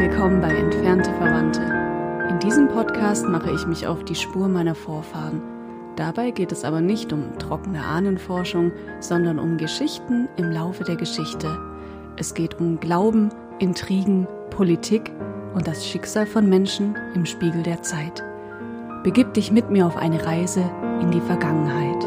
Willkommen bei Entfernte Verwandte. In diesem Podcast mache ich mich auf die Spur meiner Vorfahren. Dabei geht es aber nicht um trockene Ahnenforschung, sondern um Geschichten im Laufe der Geschichte. Es geht um Glauben, Intrigen, Politik und das Schicksal von Menschen im Spiegel der Zeit. Begib dich mit mir auf eine Reise in die Vergangenheit.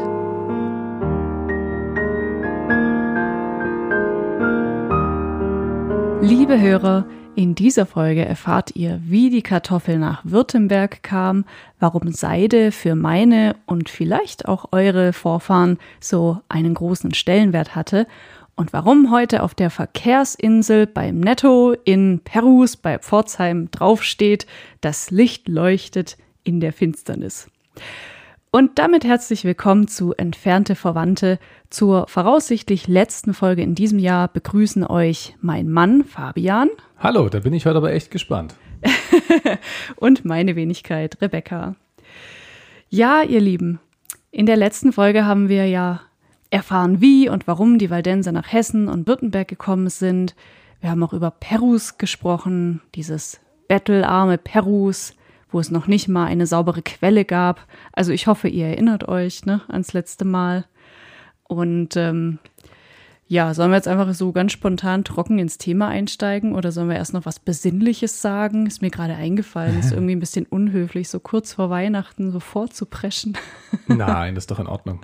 Liebe Hörer, in dieser Folge erfahrt ihr, wie die Kartoffel nach Württemberg kam, warum Seide für meine und vielleicht auch eure Vorfahren so einen großen Stellenwert hatte und warum heute auf der Verkehrsinsel beim Netto in Perus bei Pforzheim draufsteht, das Licht leuchtet in der Finsternis. Und damit herzlich willkommen zu Entfernte Verwandte. Zur voraussichtlich letzten Folge in diesem Jahr begrüßen euch mein Mann Fabian. Hallo, da bin ich heute aber echt gespannt. und meine Wenigkeit Rebecca. Ja, ihr Lieben, in der letzten Folge haben wir ja erfahren, wie und warum die Waldenser nach Hessen und Württemberg gekommen sind. Wir haben auch über Perus gesprochen, dieses bettelarme Perus, wo es noch nicht mal eine saubere Quelle gab. Also ich hoffe, ihr erinnert euch ne, ans letzte Mal. Und ähm, ja, sollen wir jetzt einfach so ganz spontan trocken ins Thema einsteigen oder sollen wir erst noch was Besinnliches sagen? Ist mir gerade eingefallen, ist irgendwie ein bisschen unhöflich, so kurz vor Weihnachten so vorzupreschen. Nein, das ist doch in Ordnung.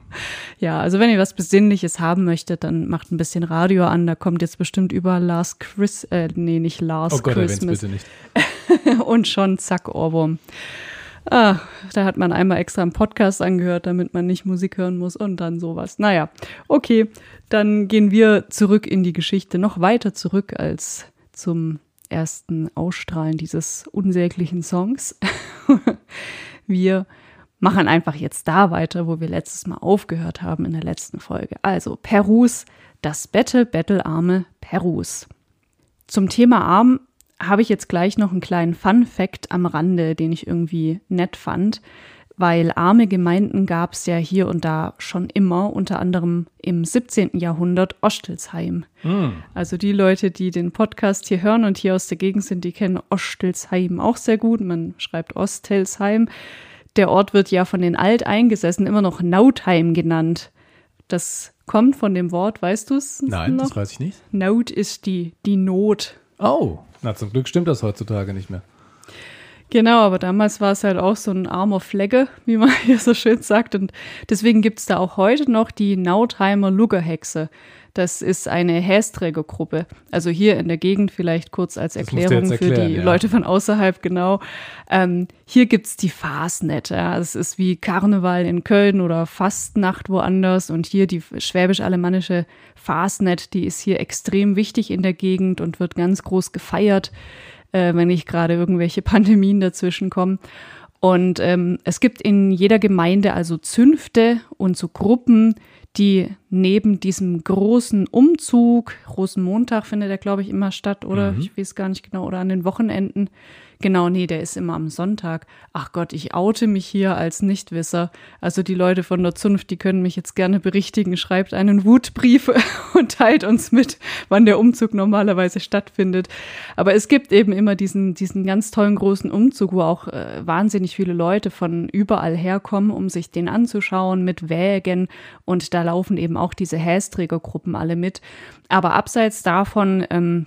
Ja, also wenn ihr was Besinnliches haben möchtet, dann macht ein bisschen Radio an. Da kommt jetzt bestimmt über Last Chris, äh, nee, nicht Last oh Gott, Christmas. bitte nicht. Und schon zack, Ohrwurm. Ah, da hat man einmal extra einen Podcast angehört, damit man nicht Musik hören muss und dann sowas. Naja, okay, dann gehen wir zurück in die Geschichte, noch weiter zurück als zum ersten Ausstrahlen dieses unsäglichen Songs. wir machen einfach jetzt da weiter, wo wir letztes Mal aufgehört haben in der letzten Folge. Also Perus, das Bette, bettelarme Perus. Zum Thema Arm habe ich jetzt gleich noch einen kleinen Fun Fact am Rande, den ich irgendwie nett fand, weil arme Gemeinden gab es ja hier und da schon immer, unter anderem im 17. Jahrhundert Ostelsheim. Mm. Also die Leute, die den Podcast hier hören und hier aus der Gegend sind, die kennen Ostelsheim auch sehr gut. Man schreibt Ostelsheim. Der Ort wird ja von den Alteingesessen immer noch Nautheim genannt. Das kommt von dem Wort, weißt du es? Nein, noch? das weiß ich nicht. Naut ist die, die Not. Oh, na zum Glück stimmt das heutzutage nicht mehr. Genau, aber damals war es halt auch so ein armer Flegge, wie man hier so schön sagt. Und deswegen gibt es da auch heute noch die Nautheimer Luggerhexe. Das ist eine Hästrägergruppe. Also hier in der Gegend vielleicht kurz als Erklärung erklären, für die ja. Leute von außerhalb, genau. Ähm, hier gibt's die Fasnet. Ja. Es ist wie Karneval in Köln oder Fastnacht woanders. Und hier die schwäbisch-alemannische Fasnet, die ist hier extrem wichtig in der Gegend und wird ganz groß gefeiert, äh, wenn nicht gerade irgendwelche Pandemien dazwischen kommen. Und ähm, es gibt in jeder Gemeinde also Zünfte und so Gruppen, die neben diesem großen Umzug, Rosenmontag findet er, glaube ich, immer statt, oder? Mhm. Ich weiß gar nicht genau, oder an den Wochenenden, Genau, nee, der ist immer am Sonntag. Ach Gott, ich oute mich hier als Nichtwisser. Also die Leute von der Zunft, die können mich jetzt gerne berichtigen. Schreibt einen Wutbrief und teilt uns mit, wann der Umzug normalerweise stattfindet. Aber es gibt eben immer diesen, diesen ganz tollen großen Umzug, wo auch äh, wahnsinnig viele Leute von überall herkommen, um sich den anzuschauen mit Wägen. Und da laufen eben auch diese Hästrägergruppen alle mit. Aber abseits davon, ähm,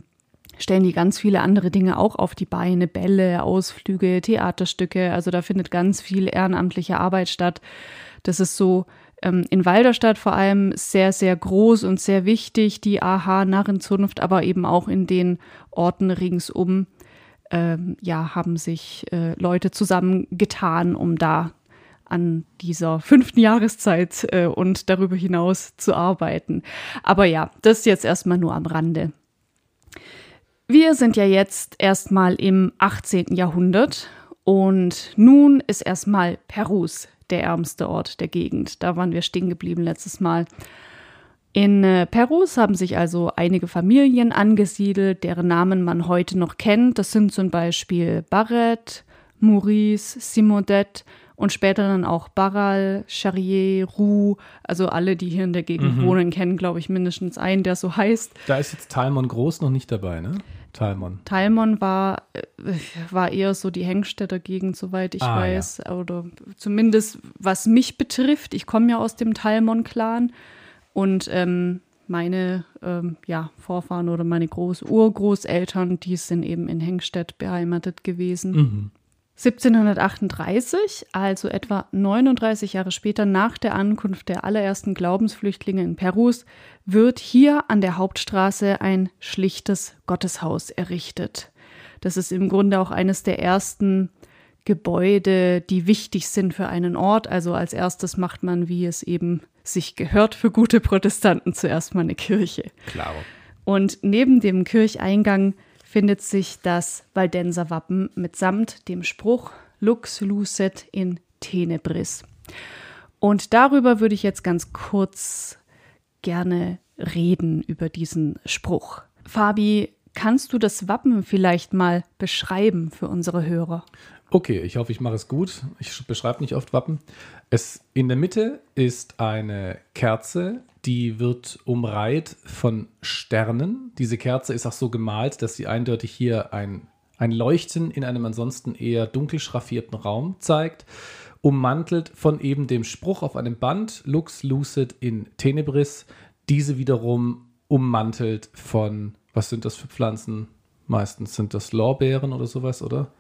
stellen die ganz viele andere Dinge auch auf die Beine, Bälle, Ausflüge, Theaterstücke. Also da findet ganz viel ehrenamtliche Arbeit statt. Das ist so ähm, in Walderstadt vor allem sehr, sehr groß und sehr wichtig, die AHA-Narrenzunft, aber eben auch in den Orten ringsum. Ähm, ja, haben sich äh, Leute zusammengetan, um da an dieser fünften Jahreszeit äh, und darüber hinaus zu arbeiten. Aber ja, das jetzt erstmal nur am Rande. Wir sind ja jetzt erstmal im 18. Jahrhundert und nun ist erstmal Perus der ärmste Ort der Gegend. Da waren wir stehen geblieben letztes Mal. In äh, Perus haben sich also einige Familien angesiedelt, deren Namen man heute noch kennt. Das sind zum Beispiel Barret, Maurice, Simodet und später dann auch Barral, Charrier, Roux, also alle, die hier in der Gegend mhm. wohnen, kennen, glaube ich, mindestens einen, der so heißt. Da ist jetzt Talmon Groß noch nicht dabei, ne? Talmon. Talmon war, äh, war eher so die Hengstädter Gegend, soweit ich Ah, weiß. Oder zumindest was mich betrifft. Ich komme ja aus dem Talmon-Clan und ähm, meine ähm, ja, Vorfahren oder meine Groß Urgroßeltern, die sind eben in Hengstedt beheimatet gewesen. Mhm. 1738, also etwa 39 Jahre später nach der Ankunft der allerersten Glaubensflüchtlinge in Perus, wird hier an der Hauptstraße ein schlichtes Gotteshaus errichtet. Das ist im Grunde auch eines der ersten Gebäude, die wichtig sind für einen Ort. Also als erstes macht man, wie es eben sich gehört für gute Protestanten, zuerst mal eine Kirche. Klar. Und neben dem Kircheingang findet sich das Waldenser Wappen mitsamt dem Spruch Lux lucet in tenebris. Und darüber würde ich jetzt ganz kurz gerne reden, über diesen Spruch. Fabi, kannst du das Wappen vielleicht mal beschreiben für unsere Hörer? Okay, ich hoffe, ich mache es gut. Ich beschreibe nicht oft Wappen. Es, in der Mitte ist eine Kerze, die wird umreiht von Sternen. Diese Kerze ist auch so gemalt, dass sie eindeutig hier ein, ein Leuchten in einem ansonsten eher dunkel schraffierten Raum zeigt. Ummantelt von eben dem Spruch auf einem Band, Lux lucid in tenebris. Diese wiederum ummantelt von, was sind das für Pflanzen? Meistens sind das Lorbeeren oder sowas, oder?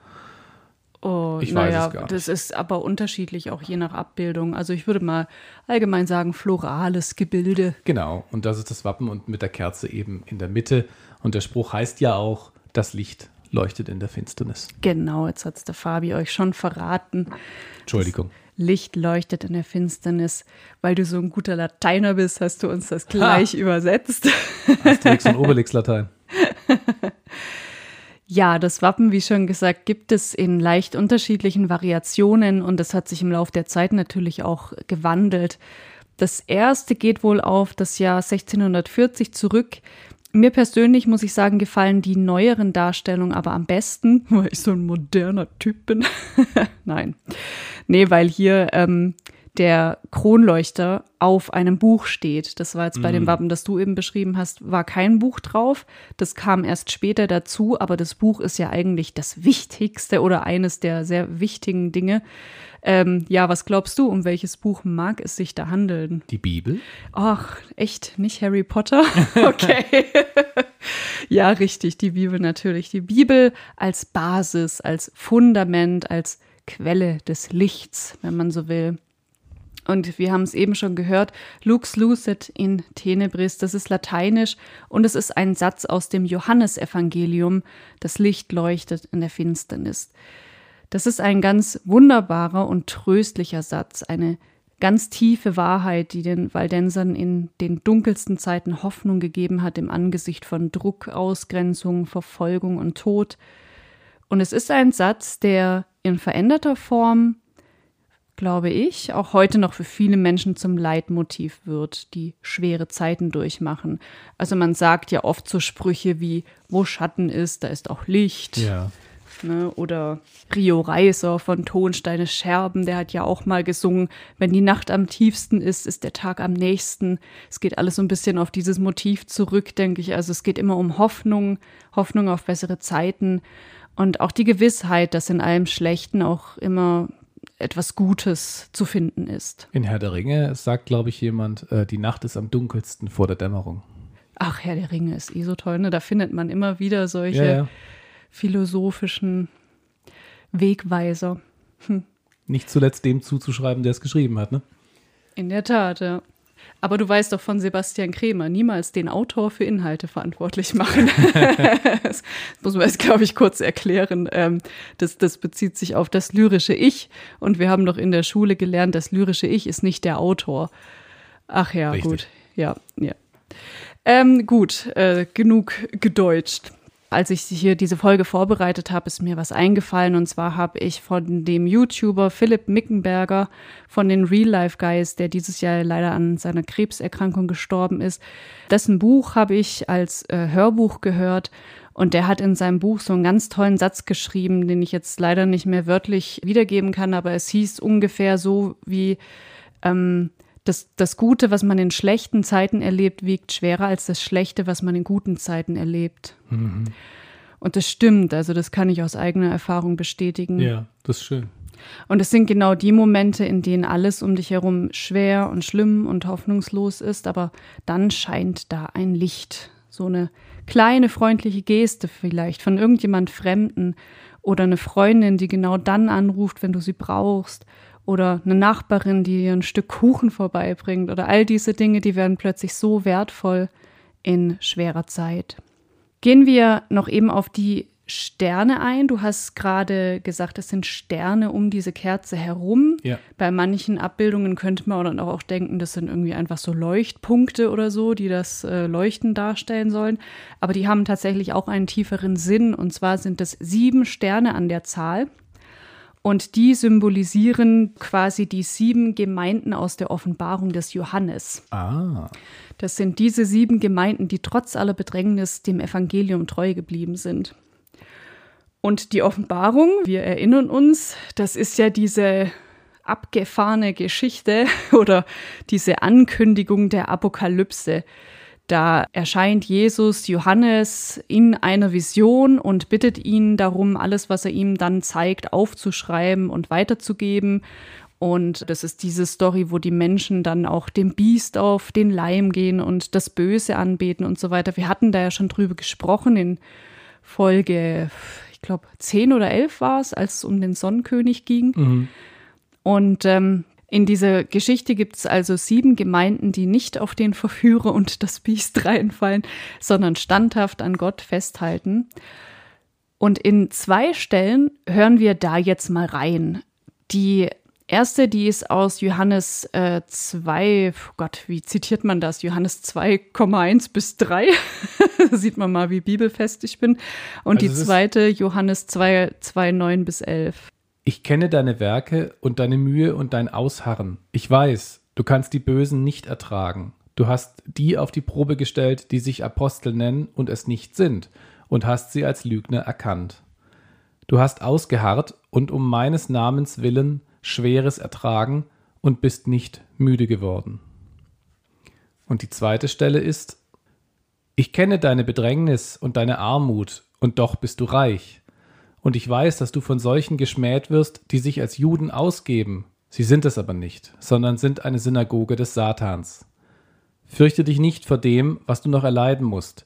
Oh, Ich weiß naja, es gar nicht. das ist aber unterschiedlich auch je nach Abbildung. Also ich würde mal allgemein sagen, florales Gebilde. Genau, und das ist das Wappen und mit der Kerze eben in der Mitte. Und der Spruch heißt ja auch, das Licht leuchtet in der Finsternis. Genau, jetzt hat es der Fabi euch schon verraten. Entschuldigung. Licht leuchtet in der Finsternis. Weil du so ein guter Lateiner bist, hast du uns das gleich übersetzt. Asterix und Obelix Latein. Ja, das Wappen, wie schon gesagt, gibt es in leicht unterschiedlichen Variationen und das hat sich im Laufe der Zeit natürlich auch gewandelt. Das erste geht wohl auf das Jahr 1640 zurück. Mir persönlich muss ich sagen, gefallen die neueren Darstellungen aber am besten, weil ich so ein moderner Typ bin. Nein. Nee, weil hier ähm, der Kronleuchter auf einem Buch steht. Das war jetzt bei dem Wappen, das du eben beschrieben hast, war kein Buch drauf. Das kam erst später dazu, aber das Buch ist ja eigentlich das Wichtigste oder eines der sehr wichtigen Dinge. Ähm, ja, was glaubst du, um welches Buch mag es sich da handeln? Die Bibel? Ach, echt, nicht Harry Potter? Okay. ja, richtig, die Bibel natürlich. Die Bibel als Basis, als Fundament, als Quelle des Lichts, wenn man so will. Und wir haben es eben schon gehört, Lux lucet in tenebris, das ist lateinisch und es ist ein Satz aus dem Johannesevangelium, das Licht leuchtet in der Finsternis. Das ist ein ganz wunderbarer und tröstlicher Satz, eine ganz tiefe Wahrheit, die den Waldensern in den dunkelsten Zeiten Hoffnung gegeben hat im Angesicht von Druck, Ausgrenzung, Verfolgung und Tod. Und es ist ein Satz, der in veränderter Form, glaube ich, auch heute noch für viele Menschen zum Leitmotiv wird, die schwere Zeiten durchmachen. Also man sagt ja oft so Sprüche wie, wo Schatten ist, da ist auch Licht. Ja. Ne? Oder Rio Reiser von Tonsteine Scherben, der hat ja auch mal gesungen, wenn die Nacht am tiefsten ist, ist der Tag am nächsten. Es geht alles so ein bisschen auf dieses Motiv zurück, denke ich. Also es geht immer um Hoffnung, Hoffnung auf bessere Zeiten und auch die Gewissheit, dass in allem Schlechten auch immer etwas Gutes zu finden ist. In Herr der Ringe sagt, glaube ich, jemand, äh, die Nacht ist am dunkelsten vor der Dämmerung. Ach, Herr der Ringe ist eh so toll, ne? Da findet man immer wieder solche Ja, ja. philosophischen Wegweiser. Nicht zuletzt dem zuzuschreiben, der es geschrieben hat, ne? In der Tat, ja. Aber du weißt doch von Sebastian Kremer, niemals den Autor für Inhalte verantwortlich machen. das muss man jetzt, glaube ich, kurz erklären. Ähm, das, das bezieht sich auf das lyrische Ich. Und wir haben doch in der Schule gelernt, das lyrische Ich ist nicht der Autor. Ach ja, Richtig. gut. Ja, ja. Ähm, gut, äh, genug gedeutscht. Als ich hier diese Folge vorbereitet habe, ist mir was eingefallen. Und zwar habe ich von dem YouTuber Philipp Mickenberger von den Real Life Guys, der dieses Jahr leider an seiner Krebserkrankung gestorben ist, dessen Buch habe ich als äh, Hörbuch gehört. Und der hat in seinem Buch so einen ganz tollen Satz geschrieben, den ich jetzt leider nicht mehr wörtlich wiedergeben kann, aber es hieß ungefähr so wie, ähm, das, das Gute, was man in schlechten Zeiten erlebt, wiegt schwerer als das Schlechte, was man in guten Zeiten erlebt. Und das stimmt, also das kann ich aus eigener Erfahrung bestätigen. Ja, das ist schön. Und es sind genau die Momente, in denen alles um dich herum schwer und schlimm und hoffnungslos ist, aber dann scheint da ein Licht, so eine kleine freundliche Geste vielleicht von irgendjemand Fremden oder eine Freundin, die genau dann anruft, wenn du sie brauchst oder eine Nachbarin, die dir ein Stück Kuchen vorbeibringt oder all diese Dinge, die werden plötzlich so wertvoll in schwerer Zeit. Gehen wir noch eben auf die Sterne ein. Du hast gerade gesagt, es sind Sterne um diese Kerze herum. Ja. Bei manchen Abbildungen könnte man dann auch denken, das sind irgendwie einfach so Leuchtpunkte oder so, die das äh, Leuchten darstellen sollen. Aber die haben tatsächlich auch einen tieferen Sinn. Und zwar sind es sieben Sterne an der Zahl. Und die symbolisieren quasi die sieben Gemeinden aus der Offenbarung des Johannes. Ah. Das sind diese sieben Gemeinden, die trotz aller Bedrängnis dem Evangelium treu geblieben sind. Und die Offenbarung, wir erinnern uns, das ist ja diese abgefahrene Geschichte oder diese Ankündigung der Apokalypse. Da erscheint Jesus Johannes in einer Vision und bittet ihn darum, alles, was er ihm dann zeigt, aufzuschreiben und weiterzugeben. Und das ist diese Story, wo die Menschen dann auch dem Biest auf den Leim gehen und das Böse anbeten und so weiter. Wir hatten da ja schon drüber gesprochen in Folge, glaube, zehn oder elf war es, als es um den Sonnenkönig ging. Mhm. Und ähm, in dieser Geschichte gibt es also sieben Gemeinden, die nicht auf den Verführer und das Biest reinfallen, sondern standhaft an Gott festhalten. Und in zwei Stellen hören wir da jetzt mal rein. Die erste, die ist aus Johannes äh, 2, oh Gott, wie zitiert man das? Johannes 2,1 bis 3. da sieht man mal, wie bibelfest ich bin. Und Also die zweite, Johannes 2, 2, 9 bis 11. Ich kenne deine Werke und deine Mühe und dein Ausharren. Ich weiß, du kannst die Bösen nicht ertragen. Du hast die auf die Probe gestellt, die sich Apostel nennen und es nicht sind, und hast sie als Lügner erkannt. Du hast ausgeharrt und um meines Namens willen Schweres ertragen und bist nicht müde geworden. Und die zweite Stelle ist, ich kenne deine Bedrängnis und deine Armut, und doch bist du reich. Und ich weiß, dass du von solchen geschmäht wirst, die sich als Juden ausgeben. Sie sind es aber nicht, sondern sind eine Synagoge des Satans. Fürchte dich nicht vor dem, was du noch erleiden musst.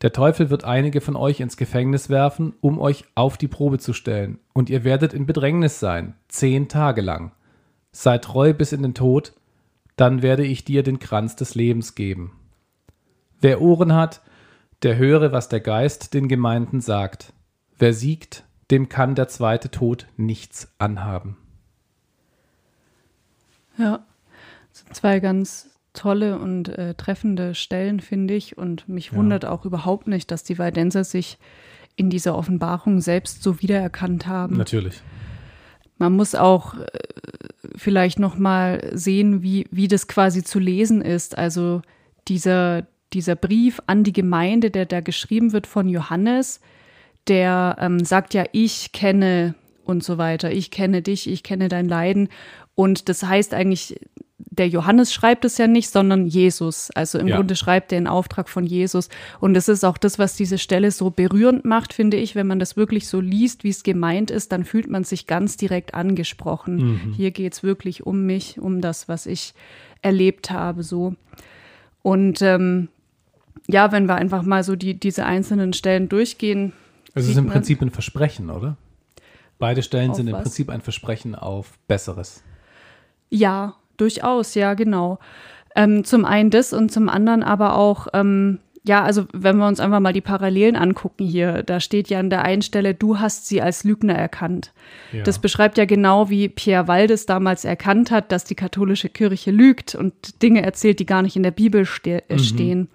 Der Teufel wird einige von euch ins Gefängnis werfen, um euch auf die Probe zu stellen, und ihr werdet in Bedrängnis sein, zehn Tage lang. Sei treu bis in den Tod, dann werde ich dir den Kranz des Lebens geben. Wer Ohren hat, der höre, was der Geist den Gemeinden sagt. Wer siegt, dem kann der zweite Tod nichts anhaben. Ja, das sind zwei ganz tolle und äh, treffende Stellen, finde ich. Und mich Ja. wundert auch überhaupt nicht, dass die Waldenser sich in dieser Offenbarung selbst so wiedererkannt haben. Natürlich. Man muss auch äh, vielleicht noch mal sehen, wie, wie das quasi zu lesen ist. Also dieser, dieser Brief an die Gemeinde, der da geschrieben wird von Johannes, der ähm, sagt ja, ich kenne und so weiter, ich kenne dich, ich kenne dein Leiden. Und das heißt eigentlich, der Johannes schreibt es ja nicht, sondern Jesus. Also im Ja. Grunde schreibt er in Auftrag von Jesus. Und das ist auch das, was diese Stelle so berührend macht, finde ich. Wenn man das wirklich so liest, wie es gemeint ist, dann fühlt man sich ganz direkt angesprochen. Hier geht es wirklich um mich, um das, was ich erlebt habe, so. Und ähm, ja, wenn wir einfach mal so die, diese einzelnen Stellen durchgehen. Es ist im Prinzip ein Versprechen, oder? Beide Stellen Auf sind im was? Prinzip ein Versprechen auf Besseres. Ja, durchaus, ja, genau. Ähm, zum einen das und zum anderen aber auch, ähm, ja, also wenn wir uns einfach mal die Parallelen angucken hier, da steht ja an der einen Stelle, du hast sie als Lügner erkannt. Ja. Das beschreibt ja genau, wie Pierre Waldes damals erkannt hat, dass die katholische Kirche lügt und Dinge erzählt, die gar nicht in der Bibel ste äh, stehen.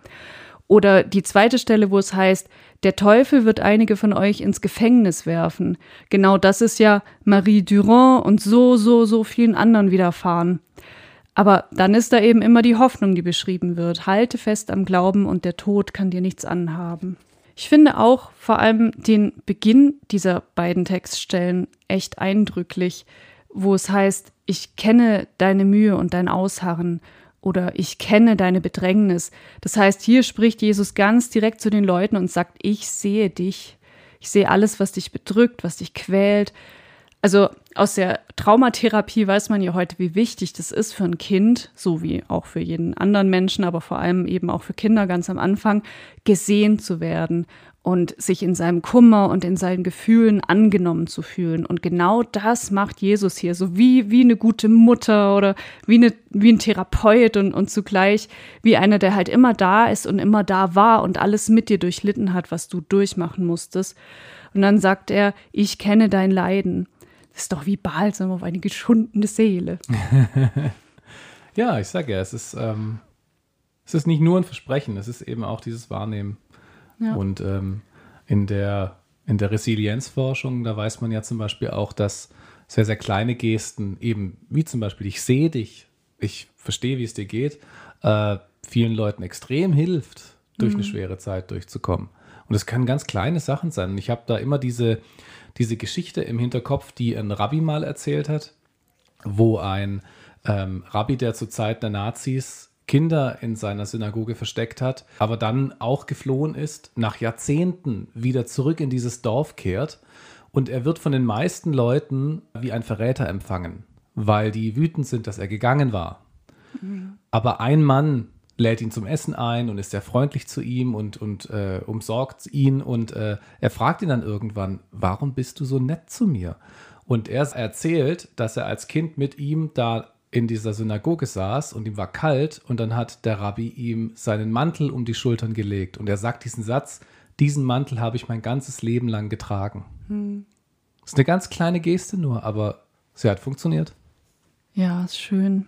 Oder die zweite Stelle, wo es heißt, der Teufel wird einige von euch ins Gefängnis werfen. Genau das ist ja Marie Durand und so, so, so vielen anderen widerfahren. Aber dann ist da eben immer die Hoffnung, die beschrieben wird. Halte fest am Glauben und der Tod kann dir nichts anhaben. Ich finde auch vor allem den Beginn dieser beiden Textstellen echt eindrücklich, wo es heißt, ich kenne deine Mühe und dein Ausharren oder ich kenne deine Bedrängnis. Das heißt, hier spricht Jesus ganz direkt zu den Leuten und sagt, ich sehe dich. Ich sehe alles, was dich bedrückt, was dich quält. Also aus der Traumatherapie weiß man ja heute, wie wichtig das ist für ein Kind, so wie auch für jeden anderen Menschen, aber vor allem eben auch für Kinder ganz am Anfang, gesehen zu werden und sich in seinem Kummer und in seinen Gefühlen angenommen zu fühlen. Und genau das macht Jesus hier, so wie, wie eine gute Mutter oder wie, eine, wie ein Therapeut und, und zugleich wie einer, der halt immer da ist und immer da war und alles mit dir durchlitten hat, was du durchmachen musstest. Und dann sagt er, ich kenne dein Leiden. Das ist doch wie Balsam auf eine geschundene Seele. ja, ich sage ja, es ist, ähm, es ist nicht nur ein Versprechen, es ist eben auch dieses Wahrnehmen. Ja. Und ähm, in der, in der Resilienzforschung, da weiß man ja zum Beispiel auch, dass sehr, sehr kleine Gesten, eben wie zum Beispiel, ich sehe dich, ich verstehe, wie es dir geht, äh, vielen Leuten extrem hilft, durch mhm. eine schwere Zeit durchzukommen. Und es können ganz kleine Sachen sein. Und ich habe da immer diese, diese Geschichte im Hinterkopf, die ein Rabbi mal erzählt hat, wo ein ähm, Rabbi, der zur Zeit der Nazis Kinder in seiner Synagoge versteckt hat, aber dann auch geflohen ist, nach Jahrzehnten wieder zurück in dieses Dorf kehrt und er wird von den meisten Leuten wie ein Verräter empfangen, weil die wütend sind, dass er gegangen war. Mhm. Aber ein Mann lädt ihn zum Essen ein und ist sehr freundlich zu ihm und, und äh, umsorgt ihn und äh, er fragt ihn dann irgendwann, warum bist du so nett zu mir? Und er erzählt, dass er als Kind mit ihm da in dieser Synagoge saß und ihm war kalt und dann hat der Rabbi ihm seinen Mantel um die Schultern gelegt und er sagt diesen Satz, diesen Mantel habe ich mein ganzes Leben lang getragen. Hm. Ist eine ganz kleine Geste nur, aber sie hat funktioniert. Ja, ist schön.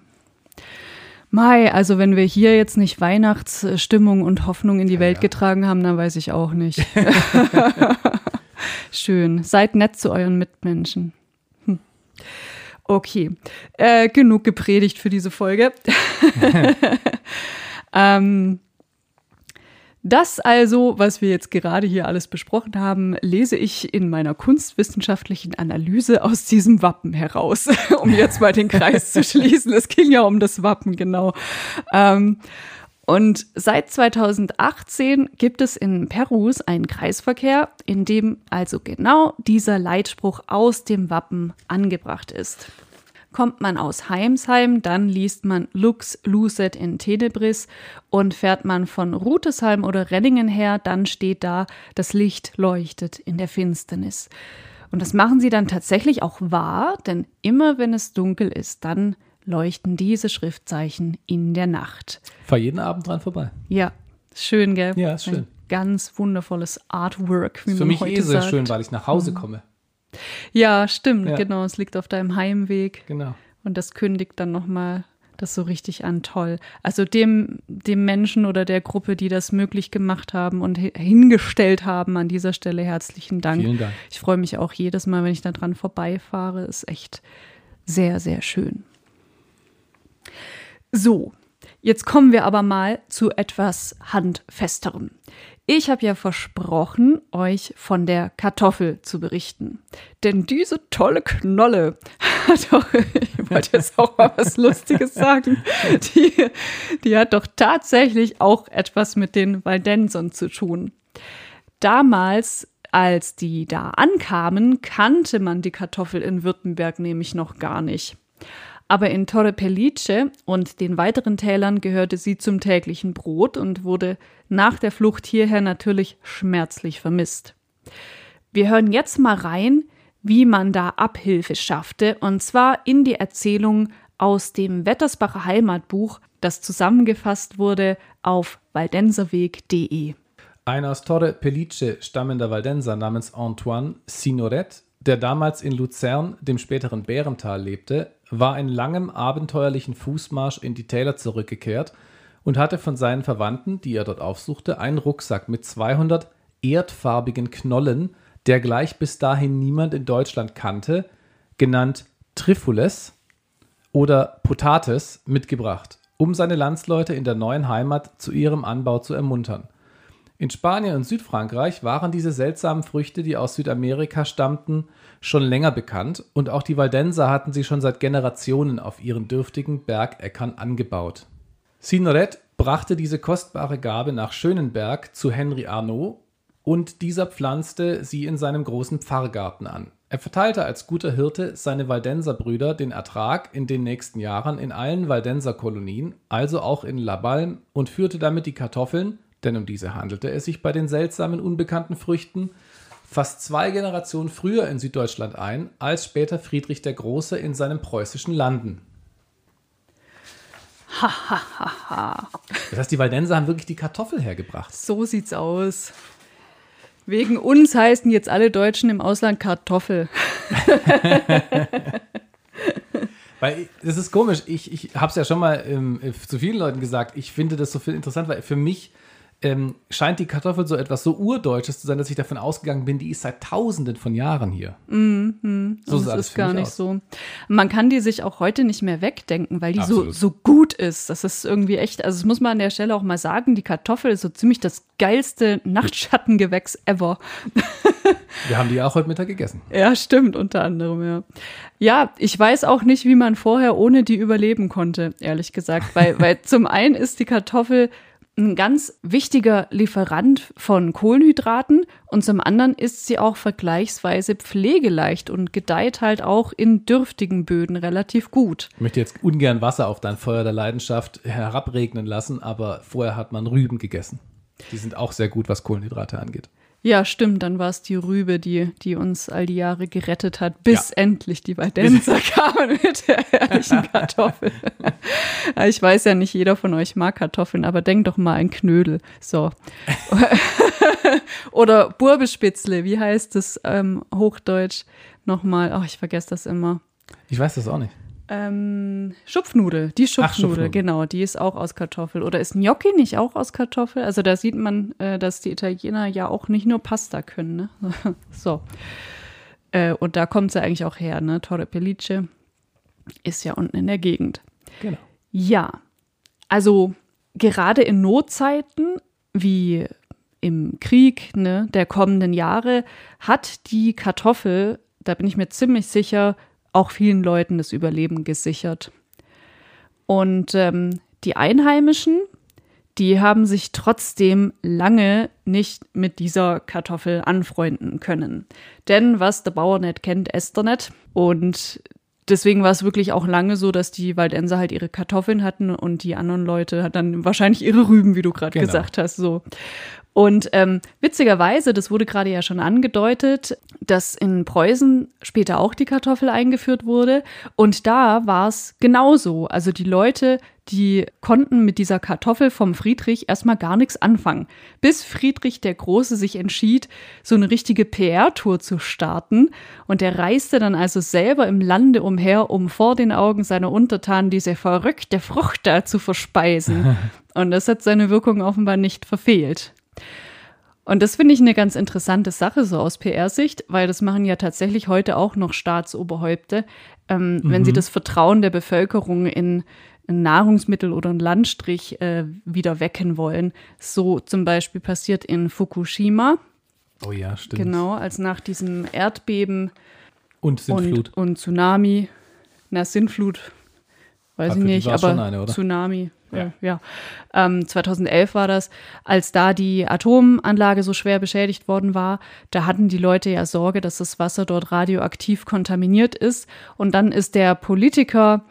Mai, also wenn wir hier jetzt nicht Weihnachtsstimmung und Hoffnung in die ja, Welt ja. getragen haben, dann weiß ich auch nicht. Schön. Seid nett zu euren Mitmenschen. Hm. Okay, äh, genug gepredigt für diese Folge. ähm, das also, was wir jetzt gerade hier alles besprochen haben, lese ich in meiner kunstwissenschaftlichen Analyse aus diesem Wappen heraus, um jetzt mal den Kreis zu schließen. Es ging ja um das Wappen, genau. Ähm, und seit 2018 gibt es in Perus einen Kreisverkehr, in dem also genau dieser Leitspruch aus dem Wappen angebracht ist. Kommt man aus Heimsheim, dann liest man Lux Lucet in Tenebris und fährt man von Rutesheim oder Renningen her, dann steht da, das Licht leuchtet in der Finsternis. Und das machen sie dann tatsächlich auch wahr, denn immer wenn es dunkel ist, dann leuchten diese Schriftzeichen in der Nacht. Fahr jeden Abend dran vorbei. Ja, schön, gell? Ja, ist schön. Ein ganz wundervolles Artwork, wie ist man Für mich eh sehr sagt. schön, weil ich nach Hause mhm. komme. Ja, stimmt, ja. genau. Es liegt auf deinem Heimweg. Genau. Und das kündigt dann nochmal das so richtig an. Toll. Also dem, dem Menschen oder der Gruppe, die das möglich gemacht haben und hingestellt haben, an dieser Stelle herzlichen Dank. Vielen Dank. Ich freue mich auch jedes Mal, wenn ich da dran vorbeifahre. Ist echt sehr, sehr schön. So, jetzt kommen wir aber mal zu etwas Handfesterem. Ich habe ja versprochen, euch von der Kartoffel zu berichten. Denn diese tolle Knolle hat doch, ich wollte jetzt auch mal was Lustiges sagen, die, die hat doch tatsächlich auch etwas mit den Waldensern zu tun. Damals als die da ankamen, kannte man die Kartoffel in Württemberg nämlich noch gar nicht. Aber in Torre Pellice und den weiteren Tälern gehörte sie zum täglichen Brot und wurde nach der Flucht hierher natürlich schmerzlich vermisst. Wir hören jetzt mal rein, wie man da Abhilfe schaffte, und zwar in die Erzählung aus dem Wettersbacher Heimatbuch, das zusammengefasst wurde auf waldenserweg.de. Ein aus Torre Pellice stammender Waldenser namens Antoine Signoret der damals in Luzern, dem späteren Bärental, lebte, war in langem abenteuerlichen Fußmarsch in die Täler zurückgekehrt und hatte von seinen Verwandten, die er dort aufsuchte, einen Rucksack mit 200 erdfarbigen Knollen, der gleich bis dahin niemand in Deutschland kannte, genannt Trifules oder Potates, mitgebracht, um seine Landsleute in der neuen Heimat zu ihrem Anbau zu ermuntern. In Spanien und Südfrankreich waren diese seltsamen Früchte, die aus Südamerika stammten, schon länger bekannt und auch die Waldenser hatten sie schon seit Generationen auf ihren dürftigen Bergäckern angebaut. Signoret brachte diese kostbare Gabe nach Schönenberg zu Henry Arnaud und dieser pflanzte sie in seinem großen Pfarrgarten an. Er verteilte als guter Hirte seine Waldenserbrüder den Ertrag in den nächsten Jahren in allen Waldenserkolonien, also auch in Labalm, und führte damit die Kartoffeln, denn um diese handelte es sich bei den seltsamen unbekannten Früchten, fast zwei Generationen früher in Süddeutschland ein, als später Friedrich der Große in seinen preußischen Landen. Das heißt, die Waldenser haben wirklich die Kartoffel hergebracht. so sieht's aus. Wegen uns heißen jetzt alle Deutschen im Ausland Kartoffel. Weil das ist komisch. Ich, ich habe es ja schon mal ähm, zu vielen Leuten gesagt. Ich finde das so viel interessant, weil für mich ähm, scheint die Kartoffel so etwas so Urdeutsches zu sein, dass ich davon ausgegangen bin, die ist seit Tausenden von Jahren hier. so Und sah das ist gar nicht aus. so. Man kann die sich auch heute nicht mehr wegdenken, weil die so, Absolut. so gut ist. Das ist irgendwie echt, also das muss man an der Stelle auch mal sagen, die Kartoffel ist so ziemlich das geilste Nachtschattengewächs ever. Wir haben die auch heute Mittag gegessen. Ja, stimmt, unter anderem, ja. Ja, ich weiß auch nicht, wie man vorher ohne die überleben konnte, ehrlich gesagt. Weil, weil zum einen ist die Kartoffel ein ganz wichtiger Lieferant von Kohlenhydraten und zum anderen ist sie auch vergleichsweise pflegeleicht und gedeiht halt auch in dürftigen Böden relativ gut. Ich möchte jetzt ungern Wasser auf dein Feuer der Leidenschaft herabregnen lassen, aber vorher hat man Rüben gegessen. Die sind auch sehr gut, was Kohlenhydrate angeht. Ja, stimmt, dann war es die Rübe, die, die uns all die Jahre gerettet hat, bis Ja. endlich die Weidenser kamen mit der herrlichen Kartoffel. Ich weiß ja nicht, jeder von euch mag Kartoffeln, aber denkt doch mal an Knödel. So. Oder Burbespitzle, wie heißt es ähm, Hochdeutsch nochmal? Ach, ich vergesse das immer. Ich weiß das auch nicht. Ähm, Schupfnudel, die Schupfnudel, Schupfnudel. genau, die ist auch aus Kartoffel. Oder ist Gnocchi nicht auch aus Kartoffel? Also da sieht man, äh, dass die Italiener ja auch nicht nur Pasta können, ne? so. Äh, und da kommt sie eigentlich auch her, ne? Torre Pellice ist ja unten in der Gegend. Genau. Ja, also gerade in Notzeiten wie im Krieg ne, der kommenden Jahre hat die Kartoffel, da bin ich mir ziemlich sicher, auch vielen Leuten das Überleben gesichert. Und ähm, die Einheimischen, die haben sich trotzdem lange nicht mit dieser Kartoffel anfreunden können. Denn was der Bauer nicht kennt, esst er nicht. Und deswegen war es wirklich auch lange so, dass die Waldenser halt ihre Kartoffeln hatten und die anderen Leute hat dann wahrscheinlich ihre Rüben, wie du gerade Genau. gesagt hast. So. Und ähm, witzigerweise, das wurde gerade ja schon angedeutet, dass in Preußen später auch die Kartoffel eingeführt wurde. Und da war es genauso. Also die Leute, die konnten mit dieser Kartoffel vom Friedrich erstmal gar nichts anfangen. Bis Friedrich der Große sich entschied, so eine richtige PR-Tour zu starten. Und er reiste dann also selber im Lande umher, um vor den Augen seiner Untertanen diese verrückte Frucht da zu verspeisen. Und das hat seine Wirkung offenbar nicht verfehlt. Und das finde ich eine ganz interessante Sache so aus PR-Sicht, weil das machen ja tatsächlich heute auch noch Staatsoberhäupte, ähm, wenn sie das Vertrauen der Bevölkerung in ein Nahrungsmittel oder einen Landstrich äh, wieder wecken wollen. So zum Beispiel passiert in Fukushima, Oh ja, stimmt. genau, als nach diesem Erdbeben Und Sintflut. und, und Tsunami, na Sintflut, weiß Ah, ich nicht, aber eine? Tsunami, Ja. ja, ja. Ähm, 2011 war das, als da die Atomanlage so schwer beschädigt worden war, da hatten die Leute ja Sorge, dass das Wasser dort radioaktiv kontaminiert ist und dann ist der Politiker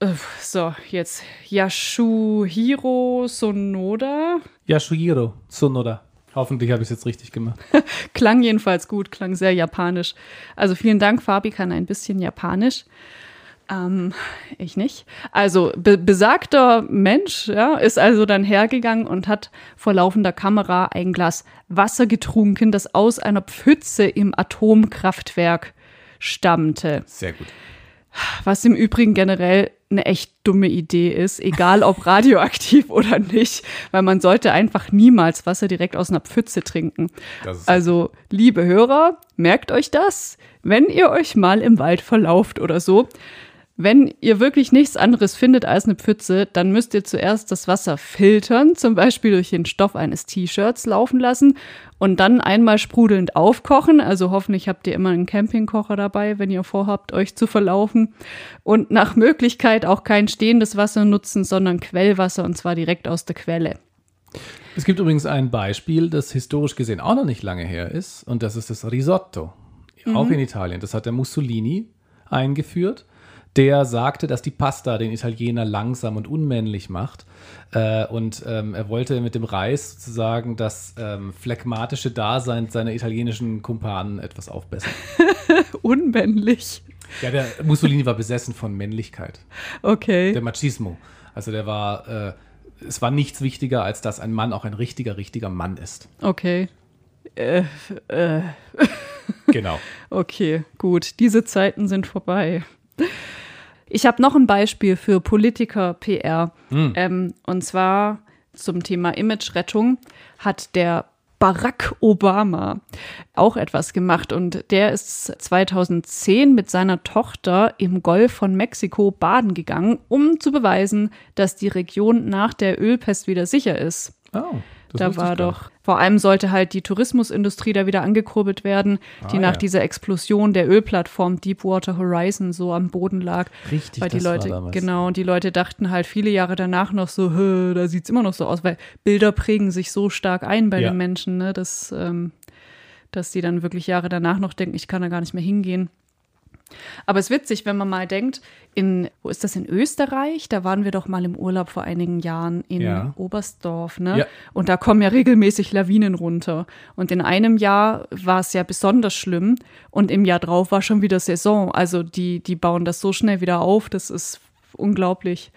äh, so, jetzt Yashuhiro Sonoda. Yashuhiro Tsunoda. Hoffentlich habe ich es jetzt richtig gemacht. Klang jedenfalls gut, klang sehr japanisch. Also vielen Dank, Fabi kann ein bisschen japanisch. Ähm, ich nicht. Also be besagter Mensch ja, ist also dann hergegangen und hat vor laufender Kamera ein Glas Wasser getrunken, das aus einer Pfütze im Atomkraftwerk stammte. Sehr gut. Was im Übrigen generell eine echt dumme Idee ist, egal ob radioaktiv oder nicht, weil man sollte einfach niemals Wasser direkt aus einer Pfütze trinken. Also, liebe Hörer, merkt euch das, wenn ihr euch mal im Wald verlauft oder so. Wenn ihr wirklich nichts anderes findet als eine Pfütze, dann müsst ihr zuerst das Wasser filtern, zum Beispiel durch den Stoff eines T-Shirts laufen lassen und dann einmal sprudelnd aufkochen. Also hoffentlich habt ihr immer einen Campingkocher dabei, wenn ihr vorhabt, euch zu verlaufen. Und nach Möglichkeit auch kein stehendes Wasser nutzen, sondern Quellwasser und zwar direkt aus der Quelle. Es gibt übrigens ein Beispiel, das historisch gesehen auch noch nicht lange her ist, und das ist das Risotto. Auch Mhm. in Italien. Das hat der Mussolini eingeführt. Der sagte, dass die Pasta den Italiener langsam und unmännlich macht. Äh, und ähm, er wollte mit dem Reis sozusagen das ähm, phlegmatische Dasein seiner italienischen Kumpanen etwas aufbessern. Unmännlich. Ja, der Mussolini war besessen von Männlichkeit. Okay. Der Machismo. Also der war, äh, es war nichts wichtiger, als dass ein Mann auch ein richtiger, richtiger Mann ist. Okay. Äh, äh, Genau. okay, gut. Diese Zeiten sind vorbei. Ich habe noch ein Beispiel für Politiker-PR. Ähm, und zwar zum Thema Image-Rettung hat der Barack Obama auch etwas gemacht. Und der ist 2010 mit seiner Tochter im Golf von Mexiko baden gegangen, um zu beweisen, dass die Region nach der Ölpest wieder sicher ist. Oh, das Da war doch, vor allem sollte halt die Tourismusindustrie da wieder angekurbelt werden, die Ah, nach ja. dieser Explosion der Ölplattform Deepwater Horizon so am Boden lag. Richtig, weil die das war Leute, damals. genau, und die Leute dachten halt viele Jahre danach noch so, "Hö, da sieht's immer noch so aus, weil Bilder prägen sich so stark ein bei Ja. den Menschen, ne, dass, ähm, dass die dann wirklich Jahre danach noch denken, ich kann da gar nicht mehr hingehen. Aber es ist witzig, wenn man mal denkt, in, wo ist das in Österreich? Da waren wir doch mal im Urlaub vor einigen Jahren in Ja. Oberstdorf, ne? Ja. Und da kommen ja regelmäßig Lawinen runter. Und in einem Jahr war es ja besonders schlimm und im Jahr drauf war schon wieder Saison. Also die, die bauen das so schnell wieder auf, das ist unglaublich.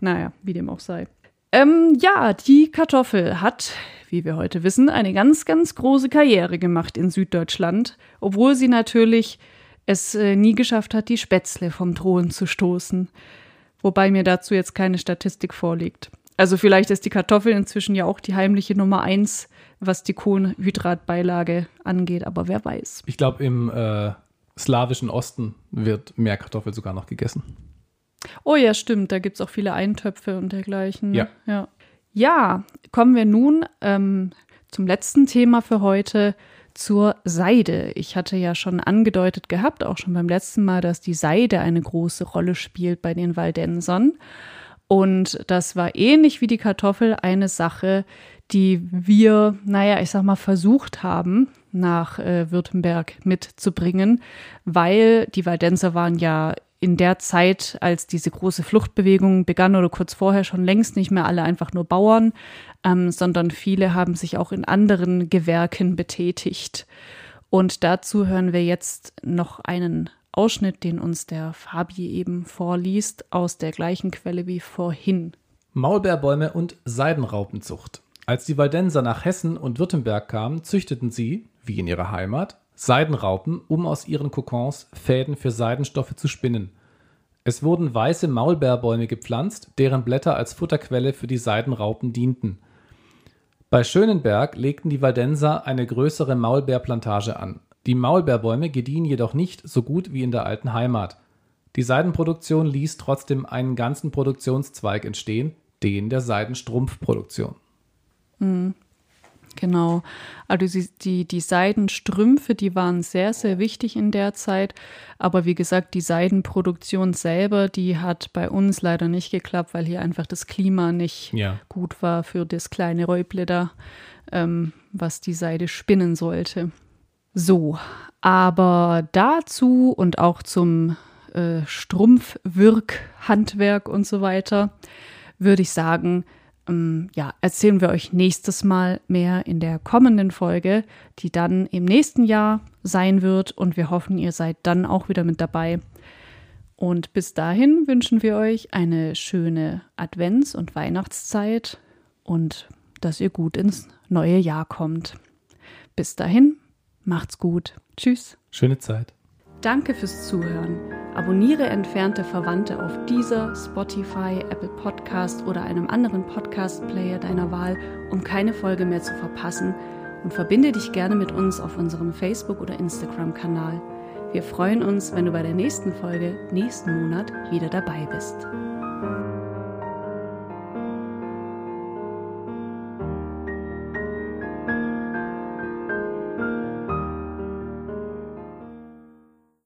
Naja, wie dem auch sei. Ähm, ja, die Kartoffel hat, wie wir heute wissen, eine ganz, ganz große Karriere gemacht in Süddeutschland, obwohl sie natürlich es äh, nie geschafft hat, die Spätzle vom Thron zu stoßen. Wobei mir dazu jetzt keine Statistik vorliegt. Also vielleicht ist die Kartoffel inzwischen ja auch die heimliche Nummer eins, was die Kohlenhydratbeilage angeht, aber wer weiß. Ich glaube, im äh, slawischen Osten wird mehr Kartoffel sogar noch gegessen. Oh ja, stimmt, da gibt es auch viele Eintöpfe und dergleichen. ne? Ja. ja. Ja, kommen wir nun ähm, zum letzten Thema für heute, zur Seide. Ich hatte ja schon angedeutet gehabt, auch schon beim letzten Mal, dass die Seide eine große Rolle spielt bei den Waldensern. Und das war ähnlich wie die Kartoffel eine Sache, die wir, naja, ich sag mal, versucht haben, nach äh, Württemberg mitzubringen, weil die Waldenser waren ja in der Zeit, als diese große Fluchtbewegung begann oder kurz vorher schon längst nicht mehr alle einfach nur Bauern, ähm, sondern viele haben sich auch in anderen Gewerken betätigt. Und dazu hören wir jetzt noch einen Ausschnitt, den uns der Fabi eben vorliest, aus der gleichen Quelle wie vorhin. Maulbeerbäume und Seidenraupenzucht. Als die Waldenser nach Hessen und Württemberg kamen, züchteten sie, wie in ihrer Heimat, Seidenraupen, um aus ihren Kokons Fäden für Seidenstoffe zu spinnen. Es wurden weiße Maulbeerbäume gepflanzt, deren Blätter als Futterquelle für die Seidenraupen dienten. Bei Schönenberg legten die Waldenser eine größere Maulbeerplantage an. Die Maulbeerbäume gediehen jedoch nicht so gut wie in der alten Heimat. Die Seidenproduktion ließ trotzdem einen ganzen Produktionszweig entstehen, den der Seidenstrumpfproduktion. Genau. Also die, die, die Seidenstrümpfe, die waren sehr, sehr wichtig in der Zeit. Aber wie gesagt, die Seidenproduktion selber, die hat bei uns leider nicht geklappt, weil hier einfach das Klima nicht Ja. gut war für das kleine Räuble da, ähm, was die Seide spinnen sollte. So, aber dazu und auch zum äh, Strumpfwirkhandwerk und so weiter würde ich sagen, ähm, ja, erzählen wir euch nächstes Mal mehr in der kommenden Folge, die dann im nächsten Jahr sein wird und wir hoffen, ihr seid dann auch wieder mit dabei. Und bis dahin wünschen wir euch eine schöne Advents- und Weihnachtszeit und dass ihr gut ins neue Jahr kommt. Bis dahin, macht's gut. Tschüss. Schöne Zeit. Danke fürs Zuhören. Abonniere entfernte Verwandte auf dieser, Spotify, Apple Podcast oder einem anderen Podcast-Player deiner Wahl, um keine Folge mehr zu verpassen und verbinde dich gerne mit uns auf unserem Facebook- oder Instagram-Kanal. Wir freuen uns, wenn du bei der nächsten Folge nächsten Monat wieder dabei bist.